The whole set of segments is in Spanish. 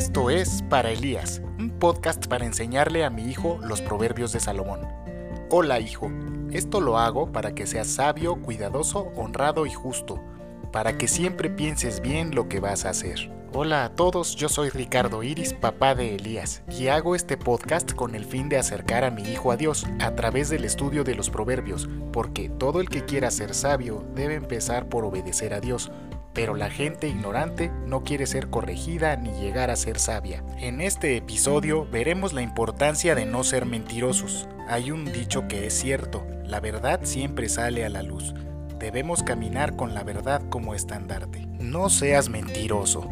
Esto es Para Elías, un podcast para enseñarle a mi hijo los proverbios de Salomón. Hola hijo, esto lo hago para que seas sabio, cuidadoso, honrado y justo, para que siempre pienses bien lo que vas a hacer. Hola a todos, yo soy Ricardo Iris, papá de Elías, y hago este podcast con el fin de acercar a mi hijo a Dios a través del estudio de los proverbios, porque todo el que quiera ser sabio debe empezar por obedecer a Dios, pero la gente ignorante no quiere ser corregida ni llegar a ser sabia. En este episodio veremos la importancia de no ser mentirosos. Hay un dicho que es cierto, la verdad siempre sale a la luz. Debemos caminar con la verdad como estandarte. No seas mentiroso.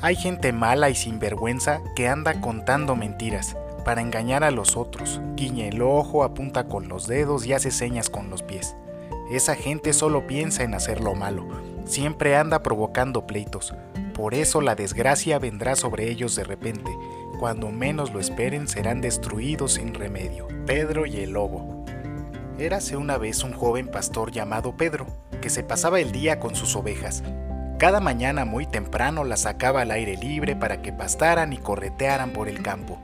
Hay gente mala y sinvergüenza que anda contando mentiras para engañar a los otros. Guiña el ojo, apunta con los dedos y hace señas con los pies. Esa gente solo piensa en hacer lo malo, siempre anda provocando pleitos. Por eso la desgracia vendrá sobre ellos de repente. Cuando menos lo esperen serán destruidos sin remedio. Pedro y el lobo. Érase una vez un joven pastor llamado Pedro, que se pasaba el día con sus ovejas. Cada mañana muy temprano las sacaba al aire libre para que pastaran y corretearan por el campo.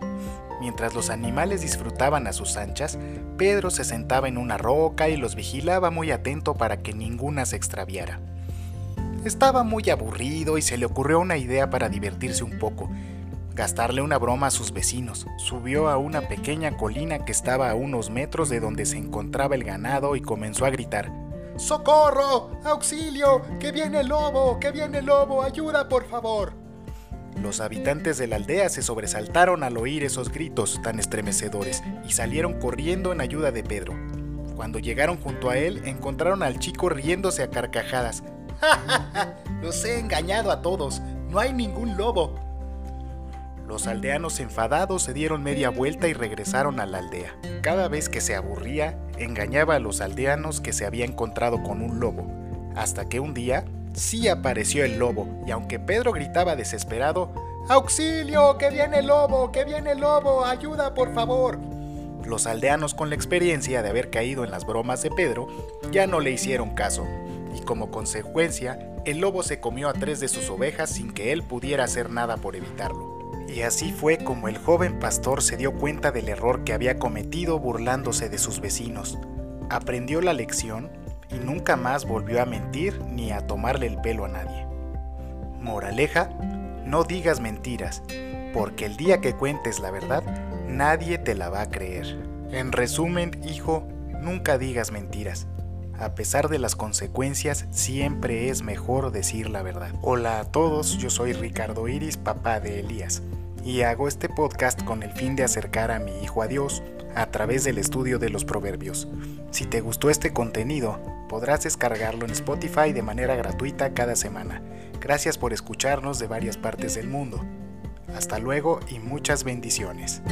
Mientras los animales disfrutaban a sus anchas, Pedro se sentaba en una roca y los vigilaba muy atento para que ninguna se extraviara. Estaba muy aburrido y se le ocurrió una idea para divertirse un poco, gastarle una broma a sus vecinos. Subió a una pequeña colina que estaba a unos metros de donde se encontraba el ganado y comenzó a gritar. ¡Socorro! ¡Auxilio! ¡Que viene el lobo! ¡Que viene el lobo! ¡Ayuda, por favor! Los habitantes de la aldea se sobresaltaron al oír esos gritos tan estremecedores y salieron corriendo en ayuda de Pedro. Cuando llegaron junto a él, encontraron al chico riéndose a carcajadas. ¡Ja, ja, ja! Los he engañado a todos. No hay ningún lobo. Los aldeanos enfadados se dieron media vuelta y regresaron a la aldea. Cada vez que se aburría, engañaba a los aldeanos que se había encontrado con un lobo, hasta que un día sí apareció el lobo, y aunque Pedro gritaba desesperado, ¡Auxilio! ¡Que viene el lobo! ¡Que viene el lobo! ¡Ayuda, por favor! Los aldeanos con la experiencia de haber caído en las bromas de Pedro ya no le hicieron caso, y como consecuencia, el lobo se comió a tres de sus ovejas sin que él pudiera hacer nada por evitarlo. Y así fue como el joven pastor se dio cuenta del error que había cometido burlándose de sus vecinos. Aprendió la lección y nunca más volvió a mentir ni a tomarle el pelo a nadie. Moraleja, no digas mentiras, porque el día que cuentes la verdad, nadie te la va a creer. En resumen, hijo, nunca digas mentiras. A pesar de las consecuencias, siempre es mejor decir la verdad. Hola a todos, yo soy Ricardo Iris, papá de Elías, y hago este podcast con el fin de acercar a mi hijo a Dios a través del estudio de los proverbios. Si te gustó este contenido, podrás descargarlo en Spotify de manera gratuita cada semana. Gracias por escucharnos de varias partes del mundo. Hasta luego y muchas bendiciones.